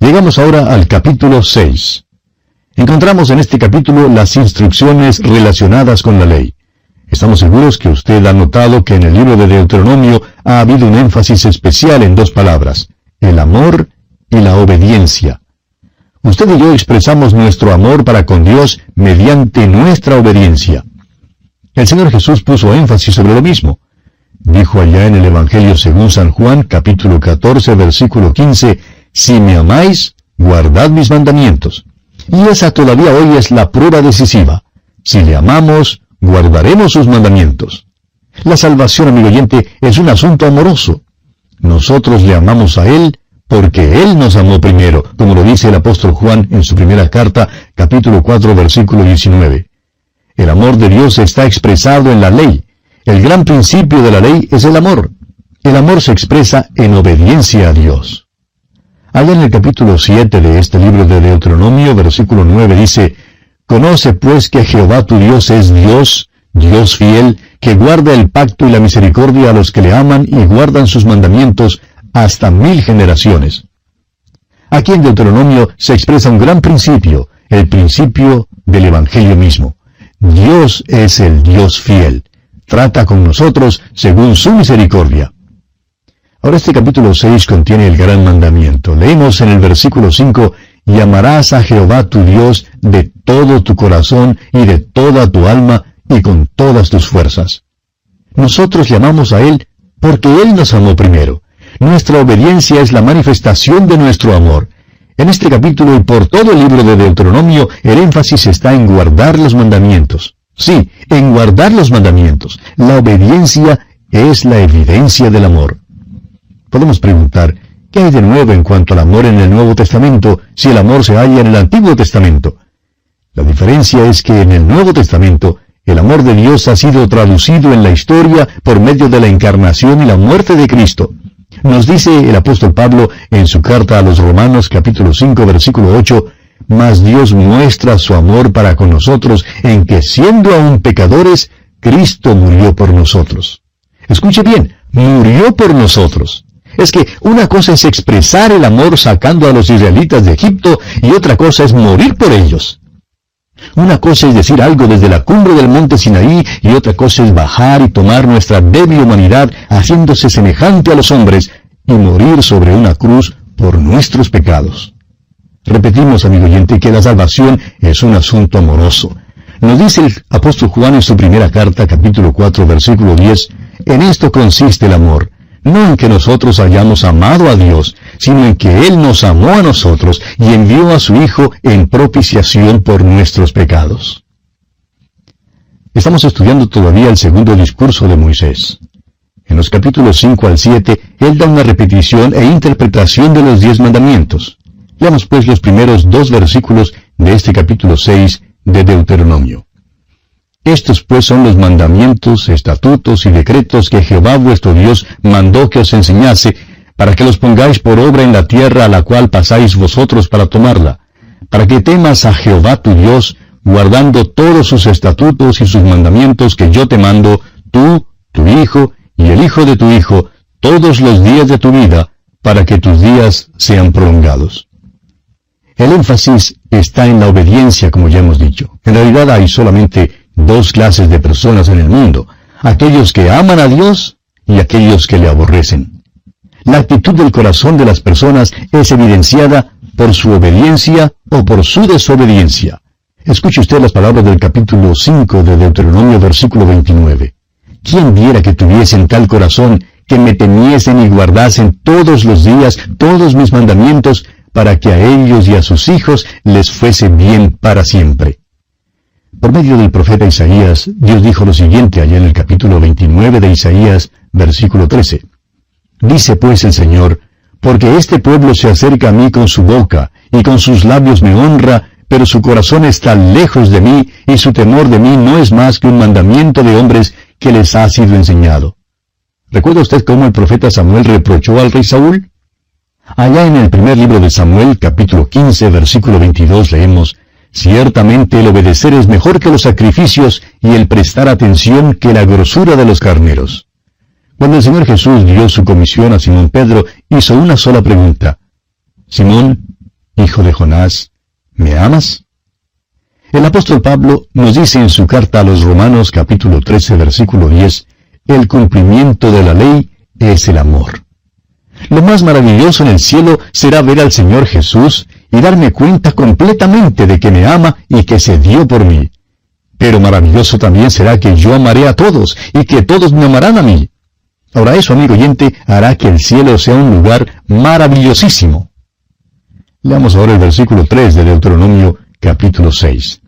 Llegamos ahora al capítulo 6. Encontramos en este capítulo las instrucciones relacionadas con la ley. Estamos seguros que usted ha notado que en el libro de Deuteronomio ha habido un énfasis especial en dos palabras, el amor y la obediencia. Usted y yo expresamos nuestro amor para con Dios mediante nuestra obediencia. El Señor Jesús puso énfasis sobre lo mismo. Dijo allá en el Evangelio según San Juan, capítulo 14, versículo 15, Si me amáis, guardad mis mandamientos. Y esa todavía hoy es la prueba decisiva. Si le amamos, guardaremos sus mandamientos. La salvación, amigo oyente, es un asunto amoroso. Nosotros le amamos a Él porque Él nos amó primero, como lo dice el apóstol Juan en su primera carta, capítulo 4, versículo 19. El amor de Dios está expresado en la ley. El gran principio de la ley es el amor. El amor se expresa en obediencia a Dios. Allá en el capítulo 7 de este libro de Deuteronomio, versículo 9 dice, Conoce pues que Jehová tu Dios es Dios, Dios fiel, que guarda el pacto y la misericordia a los que le aman y guardan sus mandamientos hasta mil generaciones. Aquí en Deuteronomio se expresa un gran principio, el principio del Evangelio mismo. Dios es el Dios fiel. Trata con nosotros según su misericordia. Ahora este capítulo 6 contiene el gran mandamiento. Leemos en el versículo 5, y amarás a Jehová tu Dios de todo tu corazón y de toda tu alma y con todas tus fuerzas. Nosotros llamamos a Él porque Él nos amó primero. Nuestra obediencia es la manifestación de nuestro amor. En este capítulo y por todo el libro de Deuteronomio, el énfasis está en guardar los mandamientos. Sí, en guardar los mandamientos. La obediencia es la evidencia del amor. Podemos preguntar, ¿Qué hay de nuevo en cuanto al amor en el Nuevo Testamento si el amor se halla en el Antiguo Testamento? La diferencia es que en el Nuevo Testamento el amor de Dios ha sido traducido en la historia por medio de la encarnación y la muerte de Cristo. Nos dice el apóstol Pablo en su carta a los Romanos capítulo 5 versículo 8, Mas Dios muestra su amor para con nosotros en que siendo aún pecadores, Cristo murió por nosotros. Escuche bien, murió por nosotros es que una cosa es expresar el amor sacando a los israelitas de Egipto y otra cosa es morir por ellos. Una cosa es decir algo desde la cumbre del monte Sinaí y otra cosa es bajar y tomar nuestra débil humanidad haciéndose semejante a los hombres y morir sobre una cruz por nuestros pecados. Repetimos, amigo oyente, que la salvación es un asunto amoroso. Nos dice el apóstol Juan en su primera carta, capítulo 4, versículo 10, en esto consiste el amor, no en que nosotros hayamos amado a Dios, sino en que Él nos amó a nosotros y envió a su Hijo en propiciación por nuestros pecados. Estamos estudiando todavía el segundo discurso de Moisés. En los capítulos 5 al 7, Él da una repetición e interpretación de los diez mandamientos. Leamos pues los primeros dos versículos de este capítulo 6 de Deuteronomio. Estos pues son los mandamientos, estatutos y decretos que Jehová vuestro Dios mandó que os enseñase, para que los pongáis por obra en la tierra a la cual pasáis vosotros para tomarla, para que temas a Jehová tu Dios, guardando todos sus estatutos y sus mandamientos que yo te mando, tú, tu hijo y el hijo de tu hijo, todos los días de tu vida, para que tus días sean prolongados. El énfasis está en la obediencia, como ya hemos dicho. En realidad hay solamente dos clases de personas en el mundo, aquellos que aman a Dios y aquellos que le aborrecen. La actitud del corazón de las personas es evidenciada por su obediencia o por su desobediencia. Escuche usted las palabras del capítulo 5 de Deuteronomio versículo 29. ¿Quién viera que tuviesen tal corazón que me temiesen y guardasen todos los días todos mis mandamientos para que a ellos y a sus hijos les fuese bien para siempre? Por medio del profeta Isaías, Dios dijo lo siguiente allá en el capítulo 29 de Isaías, versículo 13. Dice pues el Señor, porque este pueblo se acerca a mí con su boca, y con sus labios me honra, pero su corazón está lejos de mí, y su temor de mí no es más que un mandamiento de hombres que les ha sido enseñado. ¿Recuerda usted cómo el profeta Samuel reprochó al rey Saúl? Allá en el primer libro de Samuel, capítulo 15, versículo 22, leemos, Ciertamente el obedecer es mejor que los sacrificios y el prestar atención que la grosura de los carneros. Cuando el Señor Jesús dio su comisión a Simón Pedro, hizo una sola pregunta. Simón, hijo de Jonás, ¿me amas? El apóstol Pablo nos dice en su carta a los Romanos capítulo 13 versículo 10, el cumplimiento de la ley es el amor. Lo más maravilloso en el cielo será ver al Señor Jesús y darme cuenta completamente de que me ama y que se dio por mí. Pero maravilloso también será que yo amaré a todos y que todos me amarán a mí. Ahora eso, amigo oyente, hará que el cielo sea un lugar maravillosísimo. Leamos ahora el versículo 3 de Deuteronomio capítulo 6.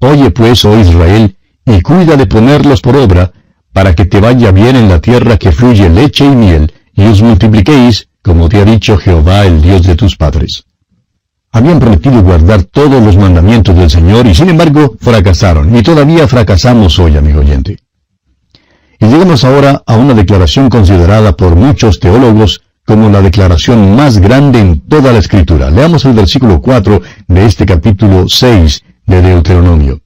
Oye pues, oh Israel, y cuida de ponerlos por obra, para que te vaya bien en la tierra que fluye leche y miel, y os multipliquéis, como te ha dicho Jehová, el Dios de tus padres. Habían prometido guardar todos los mandamientos del Señor y sin embargo fracasaron, y todavía fracasamos hoy, amigo oyente. Y llegamos ahora a una declaración considerada por muchos teólogos como la declaración más grande en toda la Escritura. Leamos el versículo 4 de este capítulo 6 de Deuteronomio.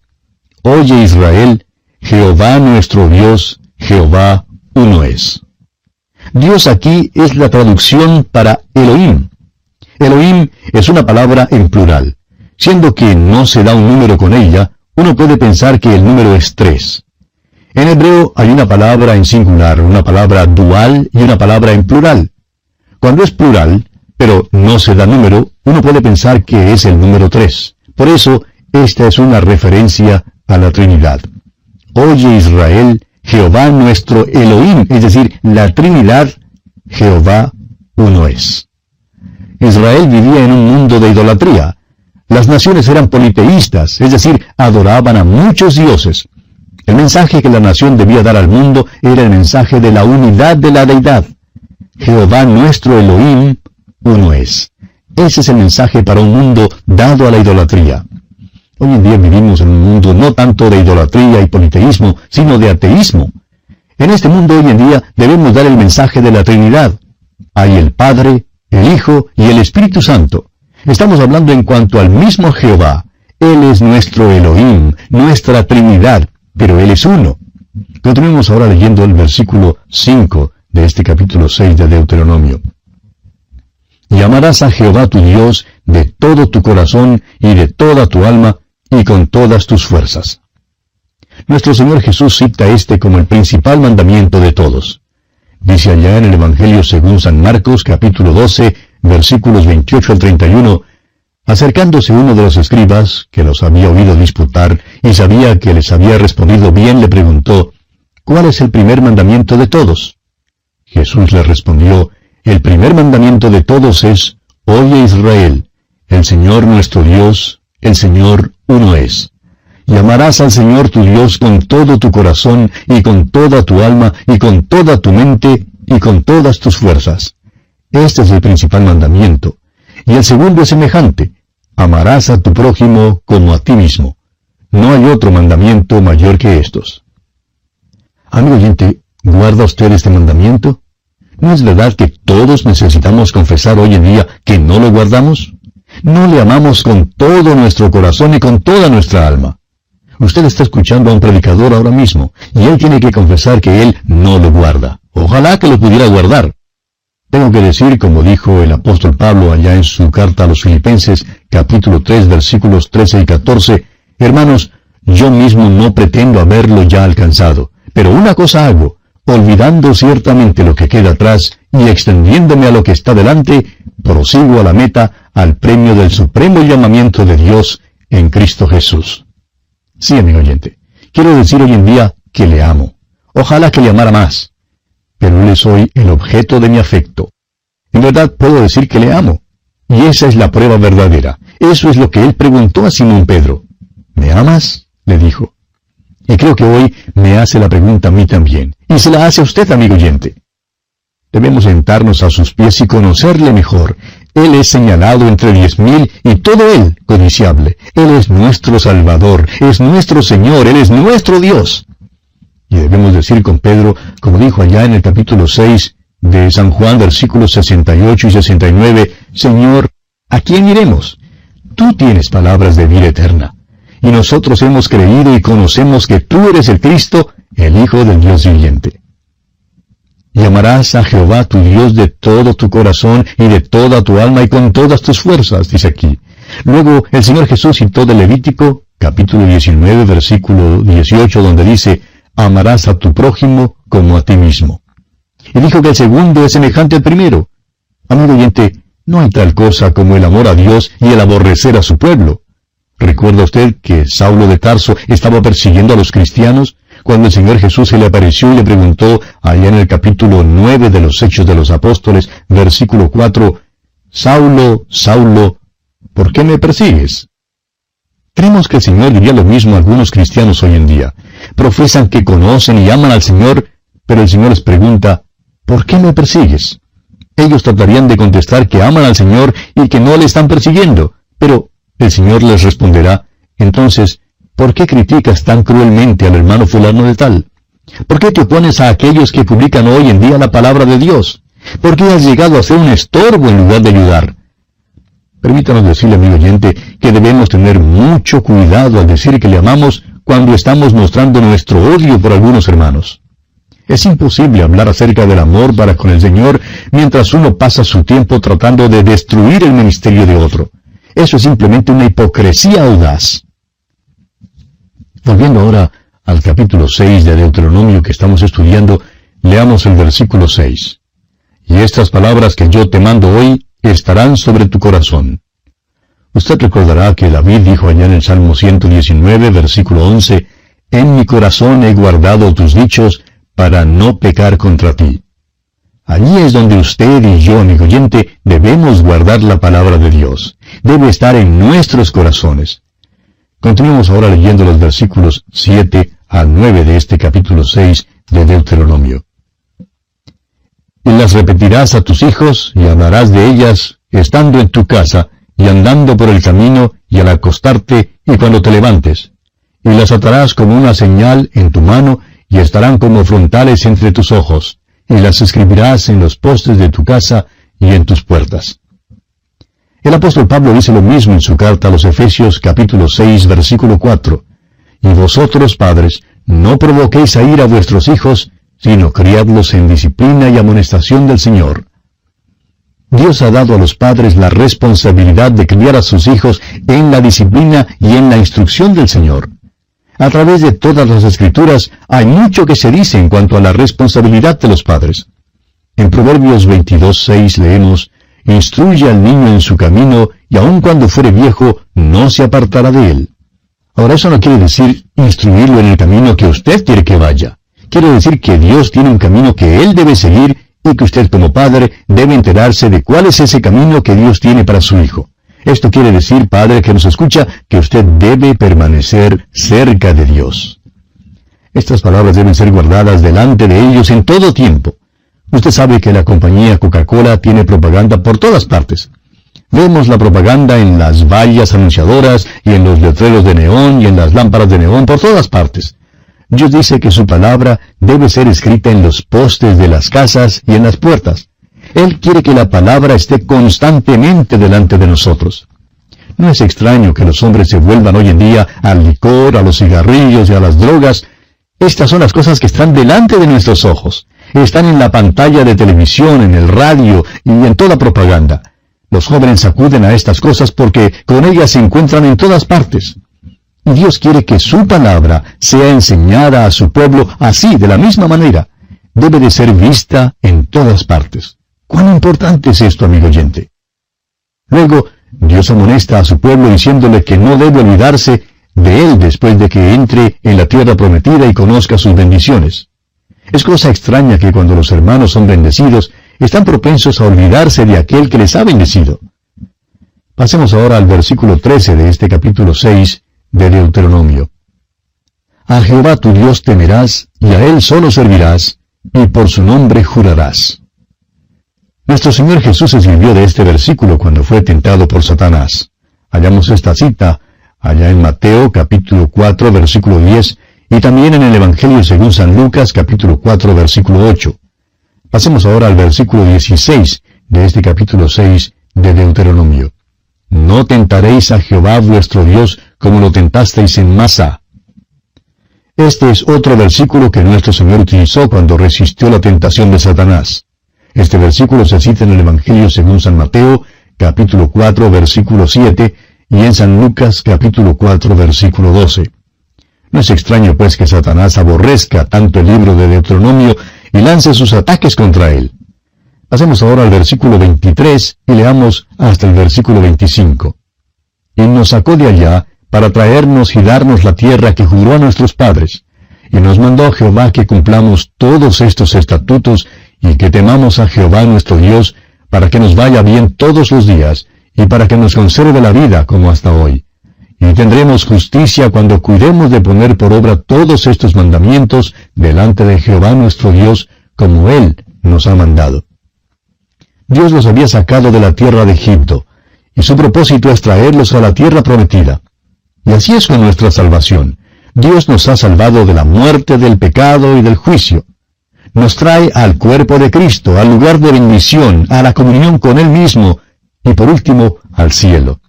Oye Israel, Jehová nuestro Dios, Jehová uno es. Dios aquí es la traducción para Elohim. Elohim es una palabra en plural. Siendo que no se da un número con ella, uno puede pensar que el número es tres. En hebreo hay una palabra en singular, una palabra dual y una palabra en plural. Cuando es plural, pero no se da número, uno puede pensar que es el número tres. Por eso, esta es una referencia a la Trinidad. Oye Israel, Jehová nuestro Elohim, es decir, la Trinidad, Jehová uno es. Israel vivía en un mundo de idolatría. Las naciones eran politeístas, es decir, adoraban a muchos dioses. El mensaje que la nación debía dar al mundo era el mensaje de la unidad de la deidad. Jehová nuestro Elohim, uno es. Ese es el mensaje para un mundo dado a la idolatría. Hoy en día vivimos en un mundo no tanto de idolatría y politeísmo, sino de ateísmo. En este mundo hoy en día debemos dar el mensaje de la Trinidad. Hay el Padre, el Hijo y el Espíritu Santo. Estamos hablando en cuanto al mismo Jehová. Él es nuestro Elohim, nuestra Trinidad, pero Él es uno. Continuemos ahora leyendo el versículo 5 de este capítulo 6 de Deuteronomio. Y amarás a Jehová tu Dios de todo tu corazón y de toda tu alma y con todas tus fuerzas. Nuestro Señor Jesús cita este como el principal mandamiento de todos. Dice allá en el Evangelio según San Marcos capítulo 12 versículos 28 al 31, acercándose uno de los escribas, que los había oído disputar y sabía que les había respondido bien, le preguntó, ¿cuál es el primer mandamiento de todos? Jesús le respondió, el primer mandamiento de todos es, Oye Israel, el Señor nuestro Dios, el Señor uno es. Y amarás al Señor tu Dios con todo tu corazón y con toda tu alma y con toda tu mente y con todas tus fuerzas. Este es el principal mandamiento. Y el segundo es semejante. Amarás a tu prójimo como a ti mismo. No hay otro mandamiento mayor que estos. Amigo oyente, ¿guarda usted este mandamiento? ¿No es verdad que todos necesitamos confesar hoy en día que no lo guardamos? No le amamos con todo nuestro corazón y con toda nuestra alma. Usted está escuchando a un predicador ahora mismo, y él tiene que confesar que él no lo guarda. Ojalá que lo pudiera guardar. Tengo que decir, como dijo el apóstol Pablo allá en su carta a los Filipenses, capítulo 3, versículos 13 y 14, hermanos, yo mismo no pretendo haberlo ya alcanzado, pero una cosa hago, olvidando ciertamente lo que queda atrás y extendiéndome a lo que está delante, prosigo a la meta, al premio del supremo llamamiento de Dios en Cristo Jesús. Sí, amigo oyente, quiero decir hoy en día que le amo. Ojalá que le amara más. Pero le soy el objeto de mi afecto. En verdad puedo decir que le amo. Y esa es la prueba verdadera. Eso es lo que él preguntó a Simón Pedro. ¿Me amas? le dijo. Y creo que hoy me hace la pregunta a mí también. Y se la hace a usted, amigo oyente. Debemos sentarnos a sus pies y conocerle mejor. Él es señalado entre diez mil y todo él codiciable. Él es nuestro Salvador, es nuestro Señor, Él es nuestro Dios. Y debemos decir con Pedro, como dijo allá en el capítulo 6 de San Juan, versículos 68 y 69, Señor, ¿a quién iremos? Tú tienes palabras de vida eterna y nosotros hemos creído y conocemos que tú eres el Cristo, el Hijo del Dios viviente. y amarás a Jehová tu Dios de todo tu corazón y de toda tu alma y con todas tus fuerzas, dice aquí. Luego el Señor Jesús citó de Levítico, capítulo 19, versículo 18, donde dice, amarás a tu prójimo como a ti mismo. Y dijo que el segundo es semejante al primero. Amigo oyente, no hay tal cosa como el amor a Dios y el aborrecer a su pueblo. ¿Recuerda usted que Saulo de Tarso estaba persiguiendo a los cristianos? Cuando el Señor Jesús se le apareció y le preguntó, allá en el capítulo 9 de los Hechos de los Apóstoles, versículo 4, Saulo, Saulo, ¿por qué me persigues? Creemos que el Señor diría lo mismo a algunos cristianos hoy en día. Profesan que conocen y aman al Señor, pero el Señor les pregunta, ¿por qué me persigues? Ellos tratarían de contestar que aman al Señor y que no le están persiguiendo, pero el Señor les responderá, entonces, ¿por qué criticas tan cruelmente al hermano fulano de tal? ¿Por qué te opones a aquellos que publican hoy en día la palabra de Dios? ¿Por qué has llegado a ser un estorbo en lugar de ayudar? Permítanos decirle, amigo oyente, que debemos tener mucho cuidado al decir que le amamos cuando estamos mostrando nuestro odio por algunos hermanos. Es imposible hablar acerca del amor para con el Señor mientras uno pasa su tiempo tratando de destruir el ministerio de otro. Eso es simplemente una hipocresía audaz. Volviendo ahora al capítulo 6 de Deuteronomio que estamos estudiando, leamos el versículo 6. Y estas palabras que yo te mando hoy estarán sobre tu corazón. Usted recordará que David dijo allá en el Salmo 119, versículo 11, En mi corazón he guardado tus dichos, para no pecar contra ti. Allí es donde usted y yo, amigo oyente, debemos guardar la palabra de Dios. Debe estar en nuestros corazones. Continuemos ahora leyendo los versículos 7 al 9 de este capítulo 6 de Deuteronomio. Y las repetirás a tus hijos y hablarás de ellas estando en tu casa y andando por el camino y al acostarte y cuando te levantes. Y las atarás como una señal en tu mano y estarán como frontales entre tus ojos, y las escribirás en los postes de tu casa y en tus puertas. El apóstol Pablo dice lo mismo en su carta a los Efesios capítulo 6 versículo 4. Y vosotros, padres, no provoquéis a ir a vuestros hijos, sino criadlos en disciplina y amonestación del Señor. Dios ha dado a los padres la responsabilidad de criar a sus hijos en la disciplina y en la instrucción del Señor. A través de todas las escrituras hay mucho que se dice en cuanto a la responsabilidad de los padres. En Proverbios 22.6 leemos, Instruye al niño en su camino, y aun cuando fuere viejo, no se apartará de él. Ahora eso no quiere decir instruirlo en el camino que usted quiere que vaya. Quiere decir que Dios tiene un camino que él debe seguir y que usted como padre debe enterarse de cuál es ese camino que Dios tiene para su hijo. Esto quiere decir, Padre que nos escucha, que usted debe permanecer cerca de Dios. Estas palabras deben ser guardadas delante de ellos en todo tiempo. Usted sabe que la compañía Coca-Cola tiene propaganda por todas partes. Vemos la propaganda en las vallas anunciadoras y en los letreros de neón y en las lámparas de neón por todas partes. Dios dice que su palabra debe ser escrita en los postes de las casas y en las puertas. Él quiere que la palabra esté constantemente delante de nosotros. No es extraño que los hombres se vuelvan hoy en día al licor, a los cigarrillos y a las drogas. Estas son las cosas que están delante de nuestros ojos. Están en la pantalla de televisión, en el radio y en toda propaganda. Los jóvenes acuden a estas cosas porque con ellas se encuentran en todas partes. Y Dios quiere que su palabra sea enseñada a su pueblo así, de la misma manera. Debe de ser vista en todas partes. ¿Cuán importante es esto, amigo oyente? Luego, Dios amonesta a su pueblo diciéndole que no debe olvidarse de él después de que entre en la tierra prometida y conozca sus bendiciones. Es cosa extraña que cuando los hermanos son bendecidos, están propensos a olvidarse de aquel que les ha bendecido. Pasemos ahora al versículo 13 de este capítulo 6 de Deuteronomio. A Jehová tu Dios temerás, y a él solo servirás, y por su nombre jurarás. Nuestro Señor Jesús escribió de este versículo cuando fue tentado por Satanás. Hallamos esta cita allá en Mateo capítulo 4 versículo 10 y también en el Evangelio según San Lucas capítulo 4 versículo 8. Pasemos ahora al versículo 16 de este capítulo 6 de Deuteronomio. No tentaréis a Jehová vuestro Dios como lo tentasteis en Masa. Este es otro versículo que nuestro Señor utilizó cuando resistió la tentación de Satanás. Este versículo se cita en el Evangelio según San Mateo, capítulo 4, versículo 7, y en San Lucas, capítulo 4, versículo 12. No es extraño, pues, que Satanás aborrezca tanto el libro de Deuteronomio y lance sus ataques contra él. Pasemos ahora al versículo 23 y leamos hasta el versículo 25. Y nos sacó de allá para traernos y darnos la tierra que juró a nuestros padres. Y nos mandó Jehová que cumplamos todos estos estatutos y que temamos a Jehová nuestro Dios, para que nos vaya bien todos los días, y para que nos conserve la vida como hasta hoy. Y tendremos justicia cuando cuidemos de poner por obra todos estos mandamientos delante de Jehová nuestro Dios, como Él nos ha mandado. Dios los había sacado de la tierra de Egipto, y su propósito es traerlos a la tierra prometida. Y así es con nuestra salvación. Dios nos ha salvado de la muerte, del pecado y del juicio. Nos trae al cuerpo de Cristo, al lugar de bendición, a la comunión con Él mismo, y por último, al cielo.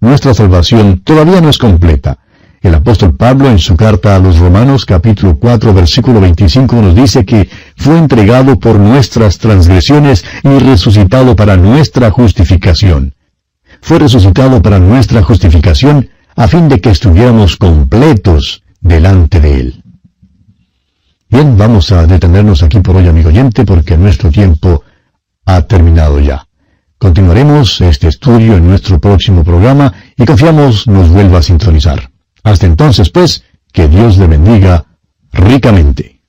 Nuestra salvación todavía no es completa. El apóstol Pablo en su carta a los Romanos capítulo 4 versículo 25 nos dice que fue entregado por nuestras transgresiones y resucitado para nuestra justificación. Fue resucitado para nuestra justificación a fin de que estuviéramos completos delante de Él. Bien, vamos a detenernos aquí por hoy, amigo oyente, porque nuestro tiempo ha terminado ya. Continuaremos este estudio en nuestro próximo programa y confiamos nos vuelva a sintonizar. Hasta entonces, pues, que Dios le bendiga ricamente.